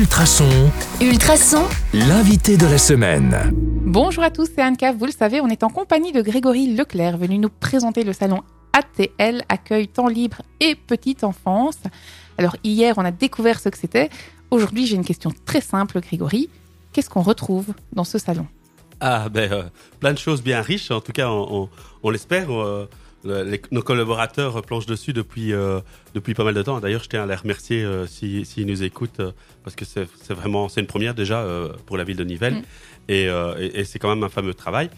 Ultrason, Ultrason, l'invité de la semaine. Bonjour à tous, c'est Anne Cave. Vous le savez, on est en compagnie de Grégory Leclerc, venu nous présenter le salon ATL, accueil temps libre et petite enfance. Alors hier, on a découvert ce que c'était. Aujourd'hui, j'ai une question très simple, Grégory. Qu'est-ce qu'on retrouve dans ce salon? Ah, ben, euh, plein de choses bien riches, en tout cas, on, on- on l'espère. euh, le- les- nos collaborateurs planchent dessus depuis, euh, depuis pas mal de temps. D'ailleurs, je tiens à les remercier euh, s'ils s'ils nous écoutent, euh, parce que c'est c'est vraiment c'est une première déjà euh, pour la ville de Nivelles. Mm. Et, euh, et- et c'est quand même un fameux travail.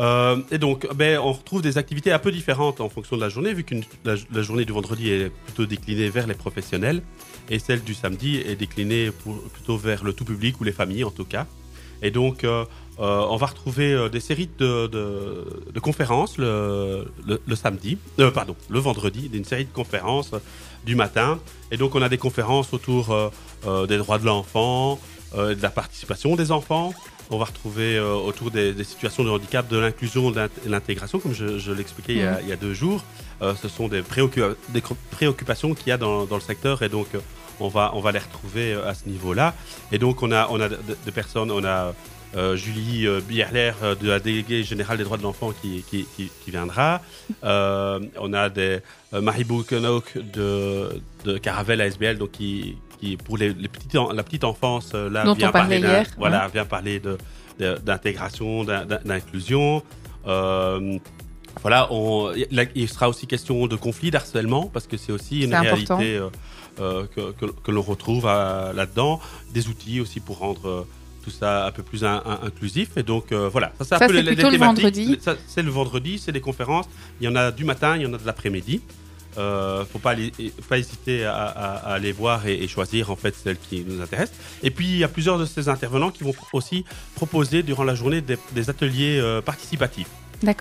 Euh, et donc, ben, on retrouve des activités un peu différentes en fonction de la journée, vu que la, la journée du vendredi est plutôt déclinée vers les professionnels, et celle du samedi est déclinée pour- plutôt vers le tout public ou les familles en tout cas. Et donc, euh, on va retrouver euh, des séries de, de- de conférences le, le- le samedi, euh, pardon, le vendredi, d'une série de conférences du matin. Et donc, on a des conférences autour euh, des droits de l'enfant, de la participation des enfants. On va retrouver autour des, des situations de handicap, de l'inclusion de l'intégration, comme je, je l'expliquais il, y a- il y a deux jours. Ce sont des, préoccupations qu'il y a dans, dans le secteur et donc on, va, on va les retrouver euh, à ce niveau-là. Et donc on a, on a de- de- des personnes, on a euh, Julie euh, Bierler de la déléguée générale des droits de l'enfant qui, qui, qui- qui viendra. Euh, on a des euh, Maribou Kenok de, de Caravelle ASBL, donc qui, qui pour les, les petites la petite enfance, là, Dont vient on parler hier, Voilà, vient parler de, de- d'intégration, d'in- d'in- d'inclusion. Euh, voilà, on, là, il sera aussi question de conflit, d'harcèlement, parce que c'est aussi une réalité euh, euh, que, que- que l'on retrouve euh, là-dedans. Des outils aussi pour rendre euh, tout ça un peu plus in- in- inclusif. Et donc, voilà. Ça, c'est un peu les- les le vendredi. C'est le vendredi, c'est des conférences. Il y en a du matin, il y en a de l'après-midi. Euh, faut pas, pas hésiter à, à- à aller voir et, et choisir en fait celle qui nous intéresse. Et puis il y a plusieurs de ces intervenants qui vont aussi proposer durant la journée des, des ateliers participatifs.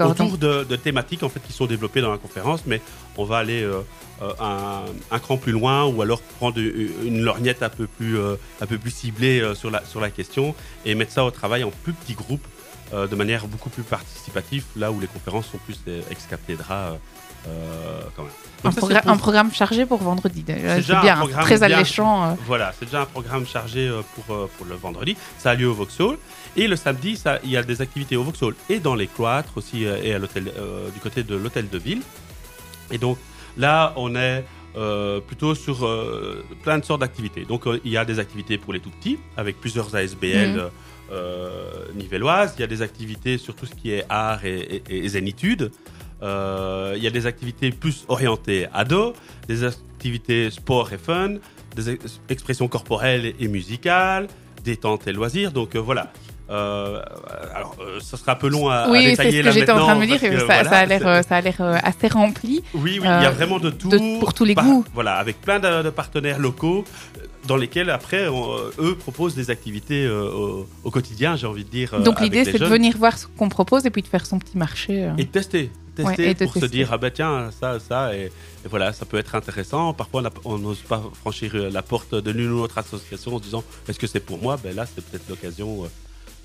Autour donc- de, de thématiques en fait qui sont développées dans la conférence, mais on va aller euh, euh, un, un cran plus loin ou alors prendre une, lorgnette un peu plus euh, un peu plus ciblée sur la sur la question et mettre ça au travail en plus petits groupes euh, de manière beaucoup plus participative, là où les conférences sont plus des ex cathedra euh, euh, quand même. un, ça, pour- programme chargé pour vendredi. C'est déjà C'est un bien, programme très bien. alléchant. Voilà, c'est déjà un programme chargé pour, pour le vendredi. Ça a lieu au Vauxhall. Et le samedi, ça, il y a des activités au Vauxhall et dans les cloîtres aussi, et à l'hôtel, du côté de l'hôtel de ville. Et donc là, on est plutôt sur euh, plein de sortes d'activités. Donc euh, il y a des activités pour les tout petits, avec plusieurs ASBL euh, euh, nivelloises. Il y a des activités sur tout ce qui est art et, et, et zénitude. Euh, il y a des activités plus orientées ados, des activités sport et fun, des ex- expressions corporelles et musicales, détente et loisirs. Donc euh, voilà. Euh, euh, ça sera un peu long à, à Oui, c'est détailler ce que j'étais en train de me dire. parce Ça, a l'air, euh, ça a l'air euh, assez rempli. oui, oui, il y a Euh, vraiment de tout. de- pour tous les Par- goûts. Voilà, avec plein de, de partenaires locaux euh, dans lesquels après, on- euh, eux proposent des activités euh, au, au quotidien, j'ai envie de dire. euh, Donc l'idée, c'est de venir voir ce qu'on propose et puis de faire son petit marché. euh. Et de tester. Tester Ouais, et de pour se dire, ah ben tiens, ça, ça, et, et voilà, ça peut être intéressant. Parfois, on n'ose pas franchir euh, la porte de l'une ou l'autre association en se disant, est-ce que c'est pour moi? Ben là, c'est peut-être l'occasion euh,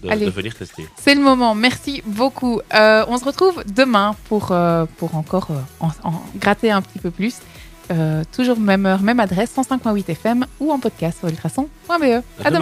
de, Allez. de venir tester. C'est le moment. Merci beaucoup. Euh, on se retrouve demain pour, euh, pour encore euh, en, en gratter un petit peu plus. Toujours même heure, même adresse, 105.8 FM ou en podcast sur ultrason.be. À, À demain. demain.